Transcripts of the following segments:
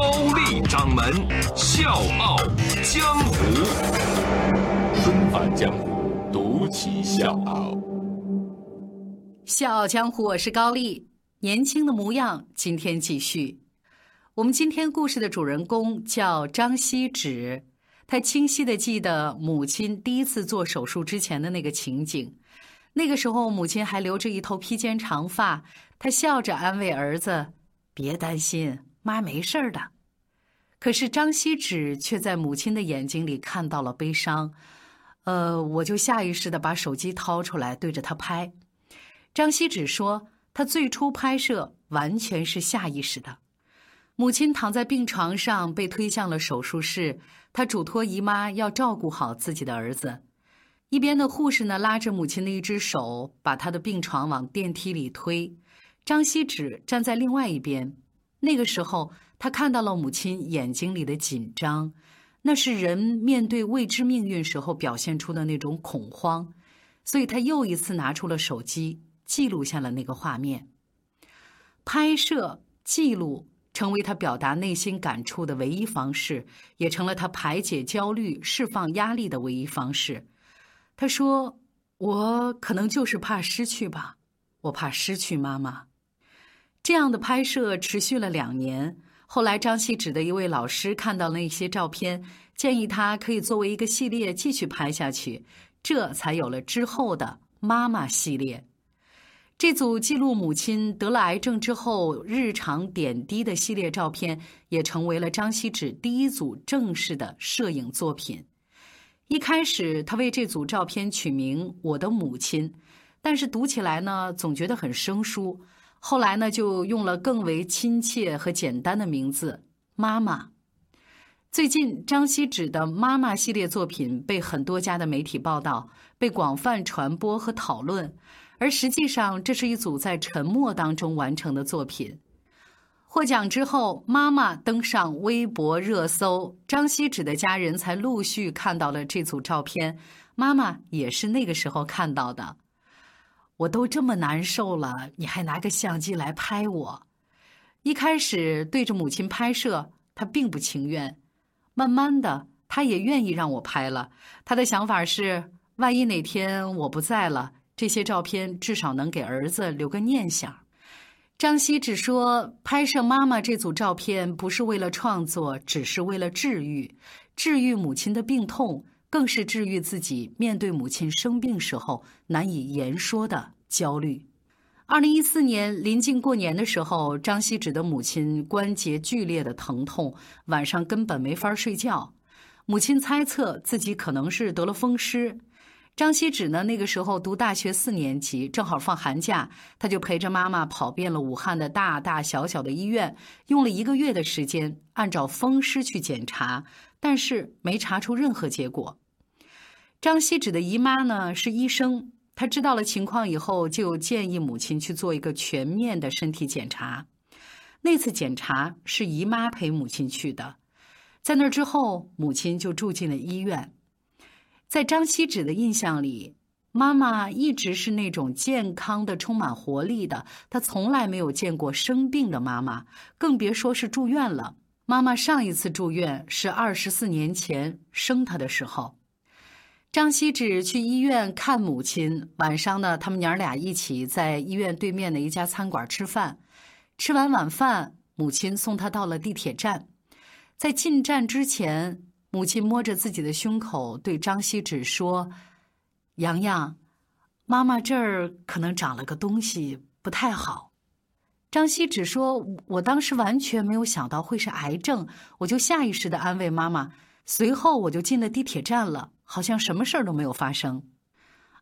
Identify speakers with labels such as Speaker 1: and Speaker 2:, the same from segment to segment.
Speaker 1: 高丽掌门笑傲江湖，
Speaker 2: 重返江湖，独骑笑傲。
Speaker 3: 笑傲江湖，我是高丽，年轻的模样。今天继续，我们今天故事的主人公叫张锡纸。他清晰的记得母亲第一次做手术之前的那个情景，那个时候母亲还留着一头披肩长发，她笑着安慰儿子：“别担心，妈没事儿的。”可是张锡纸却在母亲的眼睛里看到了悲伤，呃，我就下意识的把手机掏出来对着他拍。张锡纸说：“他最初拍摄完全是下意识的。”母亲躺在病床上，被推向了手术室。她嘱托姨妈要照顾好自己的儿子。一边的护士呢，拉着母亲的一只手，把她的病床往电梯里推。张锡纸站在另外一边。那个时候，他看到了母亲眼睛里的紧张，那是人面对未知命运时候表现出的那种恐慌。所以他又一次拿出了手机，记录下了那个画面。拍摄记录。成为他表达内心感触的唯一方式，也成了他排解焦虑、释放压力的唯一方式。他说：“我可能就是怕失去吧，我怕失去妈妈。”这样的拍摄持续了两年。后来，张锡纸的一位老师看到了一些照片，建议他可以作为一个系列继续拍下去，这才有了之后的妈妈系列。这组记录母亲得了癌症之后日常点滴的系列照片，也成为了张锡纸第一组正式的摄影作品。一开始，他为这组照片取名《我的母亲》，但是读起来呢，总觉得很生疏。后来呢，就用了更为亲切和简单的名字“妈妈”。最近，张锡芷的妈妈系列作品被很多家的媒体报道，被广泛传播和讨论。而实际上，这是一组在沉默当中完成的作品。获奖之后，妈妈登上微博热搜，张锡芷的家人才陆续看到了这组照片。妈妈也是那个时候看到的。我都这么难受了，你还拿个相机来拍我？一开始对着母亲拍摄，他并不情愿。慢慢的，他也愿意让我拍了。他的想法是：万一哪天我不在了。这些照片至少能给儿子留个念想。张希只说，拍摄妈妈这组照片不是为了创作，只是为了治愈，治愈母亲的病痛，更是治愈自己面对母亲生病时候难以言说的焦虑。二零一四年临近过年的时候，张希芷的母亲关节剧烈的疼痛，晚上根本没法睡觉。母亲猜测自己可能是得了风湿。张锡芷呢？那个时候读大学四年级，正好放寒假，他就陪着妈妈跑遍了武汉的大大小小的医院，用了一个月的时间，按照风湿去检查，但是没查出任何结果。张锡芷的姨妈呢是医生，她知道了情况以后，就建议母亲去做一个全面的身体检查。那次检查是姨妈陪母亲去的，在那之后，母亲就住进了医院。在张锡芷的印象里，妈妈一直是那种健康的、充满活力的。她从来没有见过生病的妈妈，更别说是住院了。妈妈上一次住院是二十四年前生她的时候。张锡芷去医院看母亲，晚上呢，他们娘俩一起在医院对面的一家餐馆吃饭。吃完晚饭，母亲送她到了地铁站，在进站之前。母亲摸着自己的胸口，对张锡芷说：“洋洋，妈妈这儿可能长了个东西，不太好。”张锡芷说：“我当时完全没有想到会是癌症，我就下意识的安慰妈妈。随后我就进了地铁站了，好像什么事儿都没有发生。”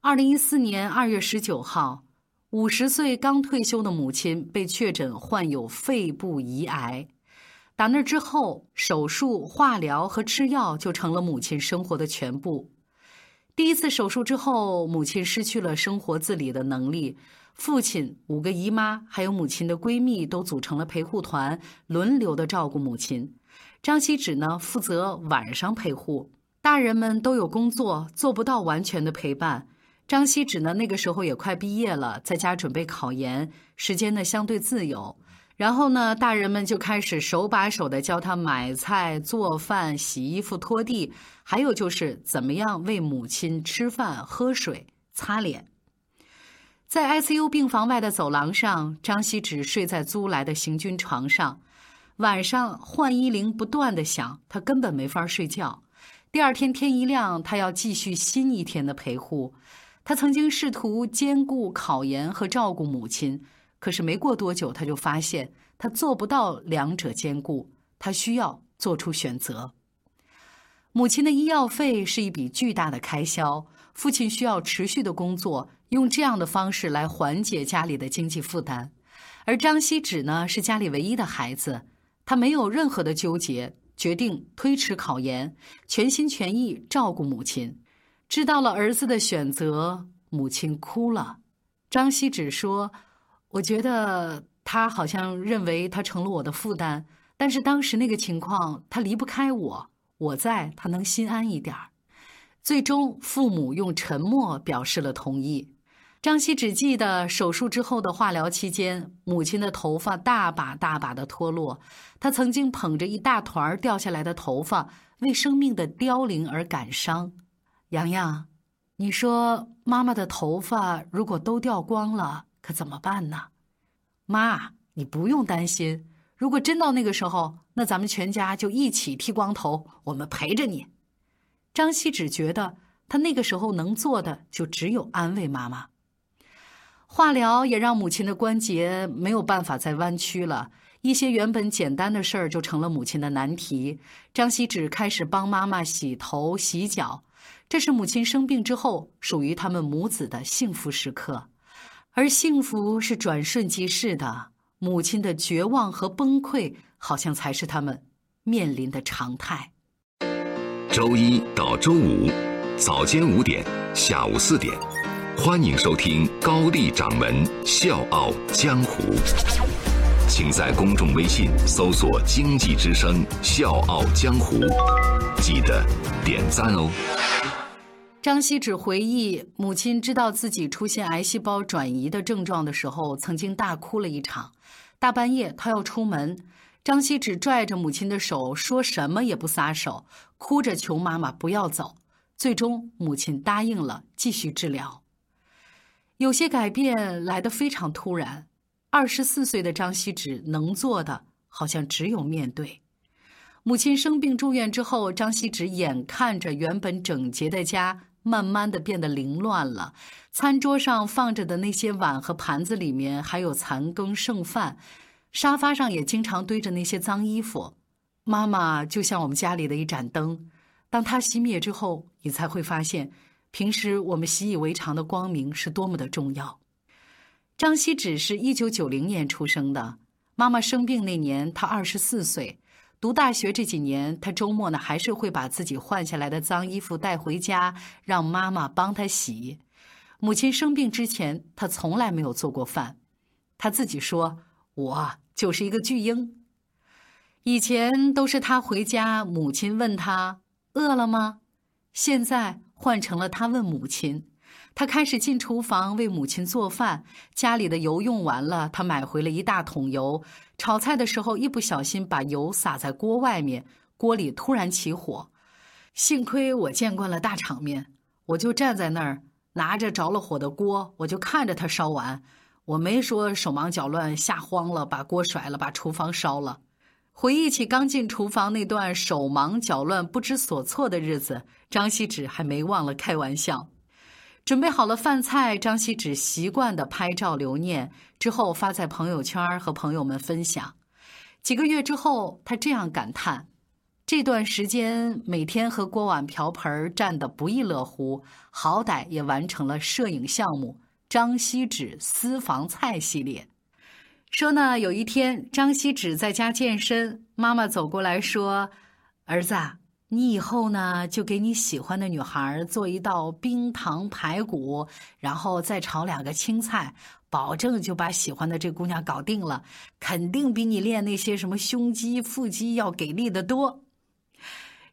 Speaker 3: 二零一四年二月十九号，五十岁刚退休的母亲被确诊患有肺部胰癌。打那之后，手术、化疗和吃药就成了母亲生活的全部。第一次手术之后，母亲失去了生活自理的能力。父亲、五个姨妈还有母亲的闺蜜都组成了陪护团，轮流的照顾母亲。张锡芷呢，负责晚上陪护。大人们都有工作，做不到完全的陪伴。张锡芷呢，那个时候也快毕业了，在家准备考研，时间呢相对自由。然后呢，大人们就开始手把手的教他买菜、做饭、洗衣服、拖地，还有就是怎么样为母亲吃饭、喝水、擦脸。在 ICU 病房外的走廊上，张锡芷睡在租来的行军床上，晚上换衣铃不断的响，他根本没法睡觉。第二天天一亮，他要继续新一天的陪护。他曾经试图兼顾考研和照顾母亲。可是没过多久，他就发现他做不到两者兼顾，他需要做出选择。母亲的医药费是一笔巨大的开销，父亲需要持续的工作，用这样的方式来缓解家里的经济负担。而张锡纸呢，是家里唯一的孩子，他没有任何的纠结，决定推迟考研，全心全意照顾母亲。知道了儿子的选择，母亲哭了。张希芷说。我觉得他好像认为他成了我的负担，但是当时那个情况，他离不开我，我在，他能心安一点儿。最终，父母用沉默表示了同意。张希只记得手术之后的化疗期间，母亲的头发大把大把的脱落，他曾经捧着一大团掉下来的头发，为生命的凋零而感伤。洋洋，你说妈妈的头发如果都掉光了？可怎么办呢，妈，你不用担心。如果真到那个时候，那咱们全家就一起剃光头，我们陪着你。张希只觉得他那个时候能做的就只有安慰妈妈。化疗也让母亲的关节没有办法再弯曲了，一些原本简单的事儿就成了母亲的难题。张希芷开始帮妈妈洗头、洗脚，这是母亲生病之后属于他们母子的幸福时刻。而幸福是转瞬即逝的，母亲的绝望和崩溃，好像才是他们面临的常态。
Speaker 1: 周一到周五，早间五点，下午四点，欢迎收听高丽掌门笑傲江湖。请在公众微信搜索“经济之声笑傲江湖”，记得点赞哦。
Speaker 3: 张锡芷回忆，母亲知道自己出现癌细胞转移的症状的时候，曾经大哭了一场。大半夜，她要出门，张锡芷拽着母亲的手，说什么也不撒手，哭着求妈妈不要走。最终，母亲答应了继续治疗。有些改变来得非常突然。二十四岁的张锡芷能做的，好像只有面对。母亲生病住院之后，张锡芷眼看着原本整洁的家。慢慢的变得凌乱了，餐桌上放着的那些碗和盘子里面还有残羹剩饭，沙发上也经常堆着那些脏衣服。妈妈就像我们家里的一盏灯，当它熄灭之后，你才会发现，平时我们习以为常的光明是多么的重要。张锡芷是一九九零年出生的，妈妈生病那年，她二十四岁。读大学这几年，他周末呢还是会把自己换下来的脏衣服带回家，让妈妈帮他洗。母亲生病之前，他从来没有做过饭。他自己说：“我就是一个巨婴。”以前都是他回家，母亲问他饿了吗？现在换成了他问母亲。他开始进厨房为母亲做饭，家里的油用完了，他买回了一大桶油。炒菜的时候一不小心把油洒在锅外面，锅里突然起火。幸亏我见惯了大场面，我就站在那儿拿着着了火的锅，我就看着它烧完。我没说手忙脚乱，吓慌了，把锅甩了，把厨房烧了。回忆起刚进厨房那段手忙脚乱、不知所措的日子，张锡纸还没忘了开玩笑。准备好了饭菜，张锡纸习惯的拍照留念，之后发在朋友圈和朋友们分享。几个月之后，他这样感叹：这段时间每天和锅碗瓢盆战得不亦乐乎，好歹也完成了摄影项目“张锡纸私房菜”系列。
Speaker 4: 说呢，有一天张锡纸在家健身，妈妈走过来说：“儿子，你以后呢就给你喜欢的女孩做一道冰糖排骨，然后再炒两个青菜，保证就把喜欢的这姑娘搞定了，肯定比你练那些什么胸肌、腹肌要给力的多。”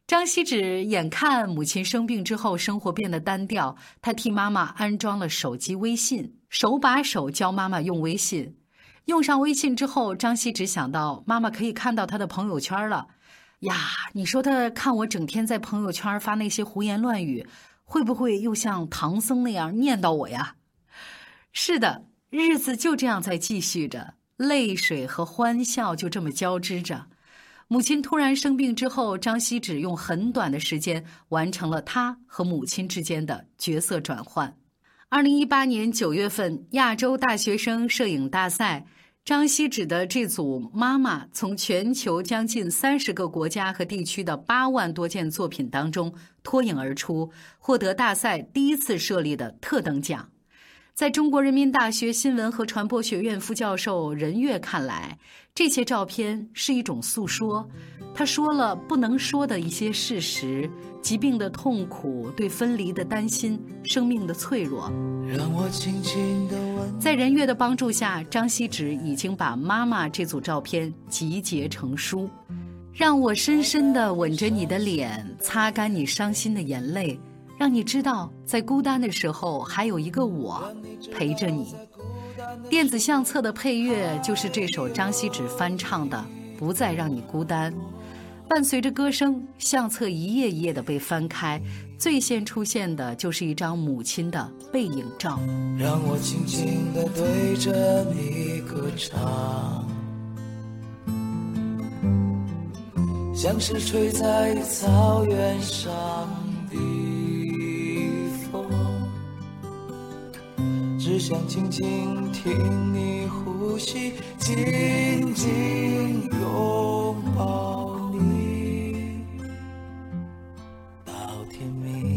Speaker 4: 张锡纸眼看母亲生病之后，生活变得单调，他替妈妈安装了手机微信，手把手教妈妈用微信。用上微信之后，张锡纸想到妈妈可以看到他的朋友圈了。呀，你说他看我整天在朋友圈发那些胡言乱语，会不会又像唐僧那样念叨我呀？是的，日子就这样在继续着，泪水和欢笑就这么交织着。母亲突然生病之后，张锡纸用很短的时间完成了他和母亲之间的角色转换。二零一八年九月份，亚洲大学生摄影大赛，张锡纸的这组妈妈从全球将近三十个国家和地区的八万多件作品当中脱颖而出，获得大赛第一次设立的特等奖。在中国人民大学新闻和传播学院副教授任月看来，这些照片是一种诉说。他说了不能说的一些事实：疾病的痛苦、对分离的担心、生命的脆弱。让我轻轻地吻。在任月的帮助下，张锡纸已经把妈妈这组照片集结成书。让我深深的吻着你的脸，擦干你伤心的眼泪。让你知道，在孤单的时候还有一个我陪着你。电子相册的配乐就是这首张锡纸翻唱的《不再让你孤单》。伴随着歌声，相册一页一页的被翻开，最先出现的就是一张母亲的背影照。让我轻轻地对着你歌唱，像是吹在草原上只想静静听你呼吸，紧紧拥抱你，到天明。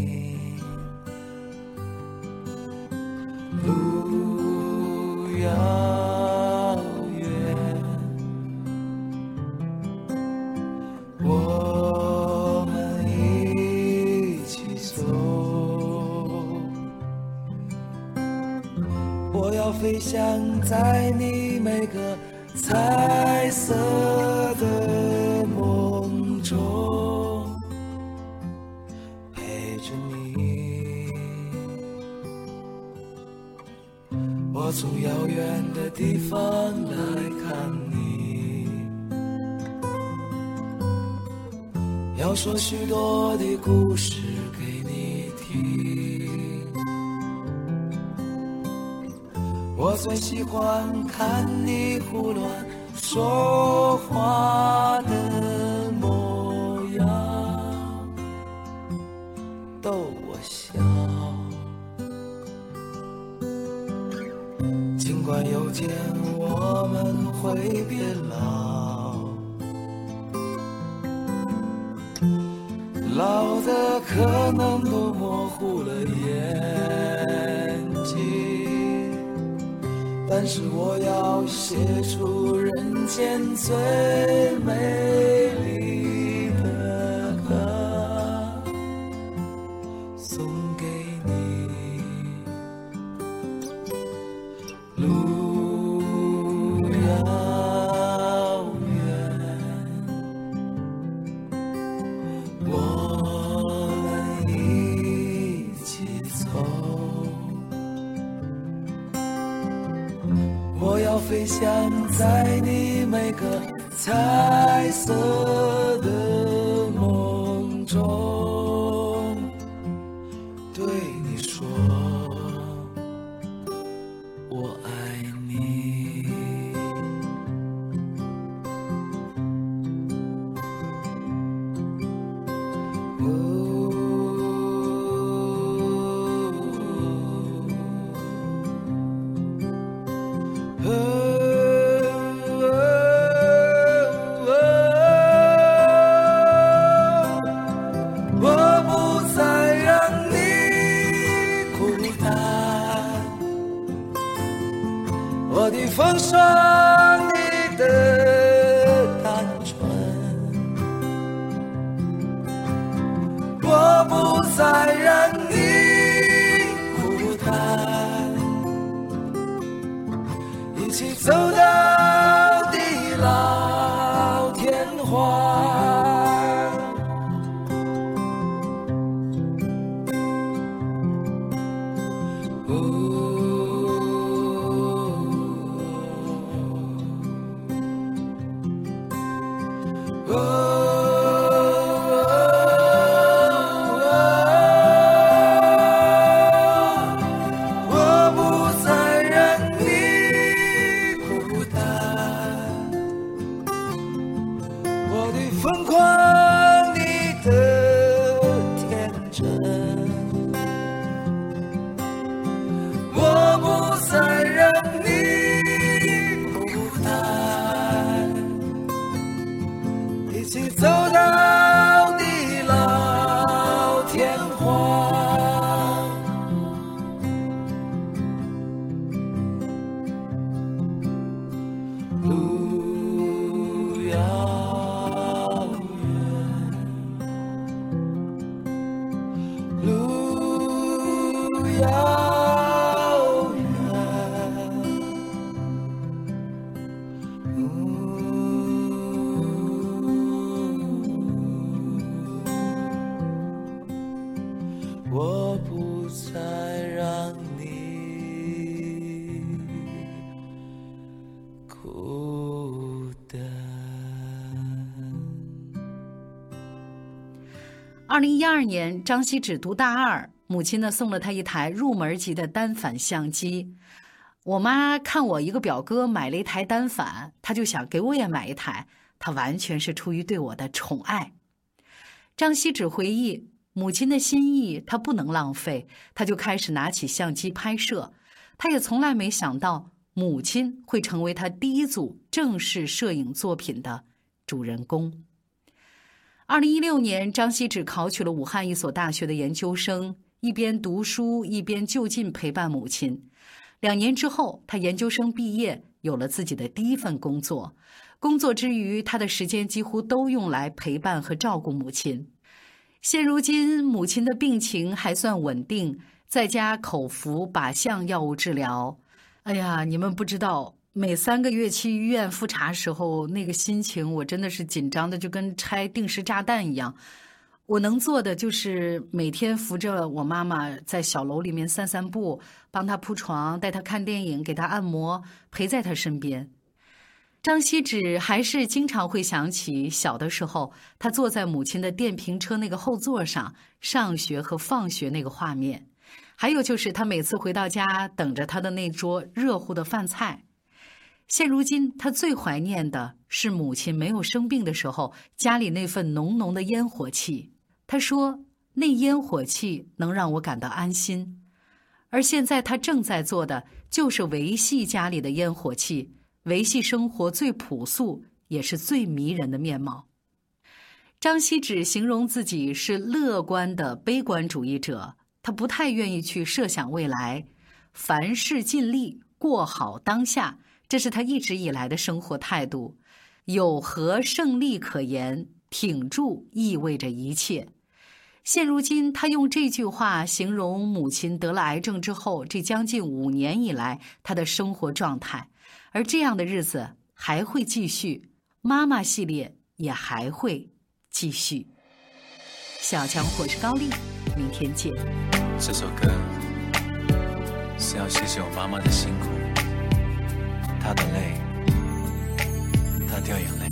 Speaker 4: 想在你每个彩色的梦中，陪着你。我从遥远的地方来看你，要说许多的故事给我最喜欢看你胡乱说话的模样，逗我笑。尽管有天我们会变老，是我要写出人间最美丽在人的
Speaker 5: 疯狂，
Speaker 3: 二零一二年，张希芷读大二，母亲呢送了他一台入门级的单反相机。我妈看我一个表哥买了一台单反，她就想给我也买一台。她完全是出于对我的宠爱。张希芷回忆，母亲的心意她不能浪费，她就开始拿起相机拍摄。她也从来没想到，母亲会成为她第一组正式摄影作品的主人公。二零一六年，张希芷考取了武汉一所大学的研究生，一边读书一边就近陪伴母亲。两年之后，她研究生毕业，有了自己的第一份工作。工作之余，她的时间几乎都用来陪伴和照顾母亲。现如今，母亲的病情还算稳定，在家口服靶向药物治疗。哎呀，你们不知道。每三个月去医院复查时候，那个心情我真的是紧张的，就跟拆定时炸弹一样。我能做的就是每天扶着我妈妈在小楼里面散散步，帮她铺床，带她看电影，给她按摩，陪在她身边。张希芷还是经常会想起小的时候，她坐在母亲的电瓶车那个后座上上学和放学那个画面，还有就是他每次回到家等着他的那桌热乎的饭菜。现如今，他最怀念的是母亲没有生病的时候，家里那份浓浓的烟火气。他说：“那烟火气能让我感到安心。”而现在，他正在做的就是维系家里的烟火气，维系生活最朴素也是最迷人的面貌。张希芷形容自己是乐观的悲观主义者，他不太愿意去设想未来，凡事尽力过好当下。这是他一直以来的生活态度，有何胜利可言？挺住意味着一切。现如今，他用这句话形容母亲得了癌症之后这将近五年以来他的生活状态，而这样的日子还会继续，妈妈系列也还会继续。小强，我是高丽，明天见。
Speaker 4: 这首歌是要谢谢我妈妈的辛苦。他的泪，他掉眼泪。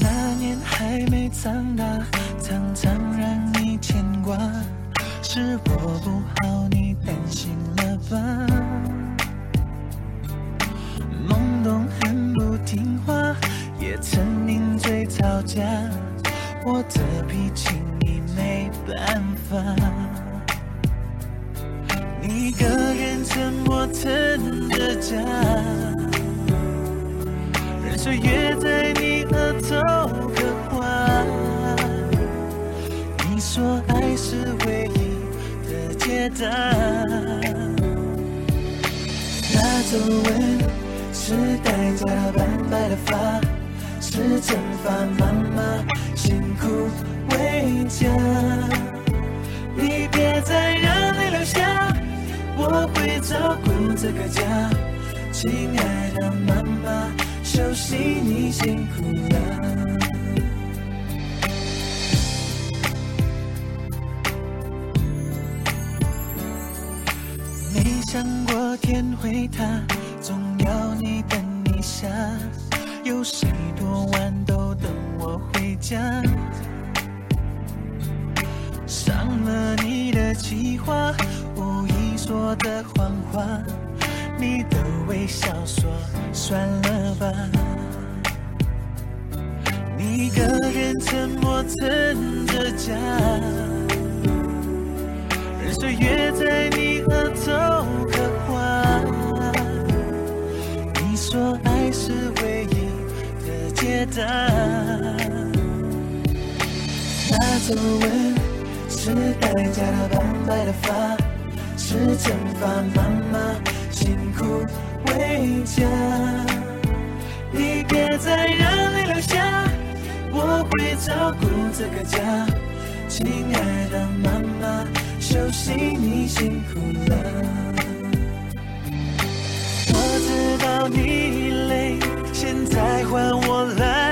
Speaker 5: 那年还没长大，常常让你牵挂，是我不好，你担心了吧？懵懂很不听话，也曾顶嘴吵架，我的脾气你没办法。一个人撑我撑的家。岁月在你额头刻画，你说爱是唯一的解答。那皱纹是代价的斑白的发，是惩罚妈妈辛苦为家。你别再让泪流下，我会照顾这个家。亲爱的妈妈，休息你辛苦了。没想过天会塌，总要你等一下。有谁多晚都等我回家？伤了你的计划，无意说的谎话，你的微笑说算了吧。你一个人沉默撑着家。任岁月在你额头刻画。你说爱是唯一的解答。那皱纹是代价的斑白的发，是惩罚妈妈辛苦为家。你别再让泪流下，我会照顾这个家。亲爱的妈妈，休息你辛苦了。我知道你累，现在换我来